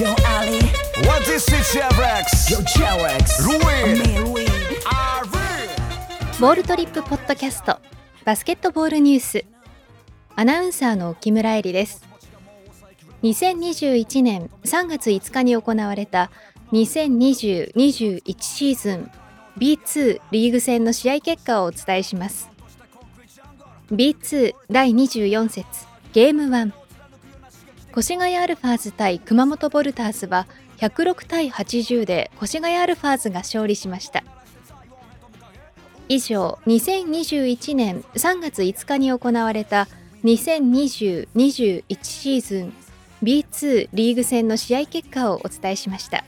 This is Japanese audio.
Yo Ali. What is it, Chevrex? Yo Ruin. Me Louis ボールトリップポッドキャストバスケットボールニュース。アナウンサーの木村恵里です。2021年3月5日に行われた2020-21シーズン B2 リーグ戦の試合結果をお伝えします。B2 第24節ゲーム1越谷アルファーズ対熊本ボルターズは106対80で越谷アルファーズが勝利しました。以上2021年3月5日に行われた2020-21シーズン B2 リーグ戦の試合結果をお伝えしました。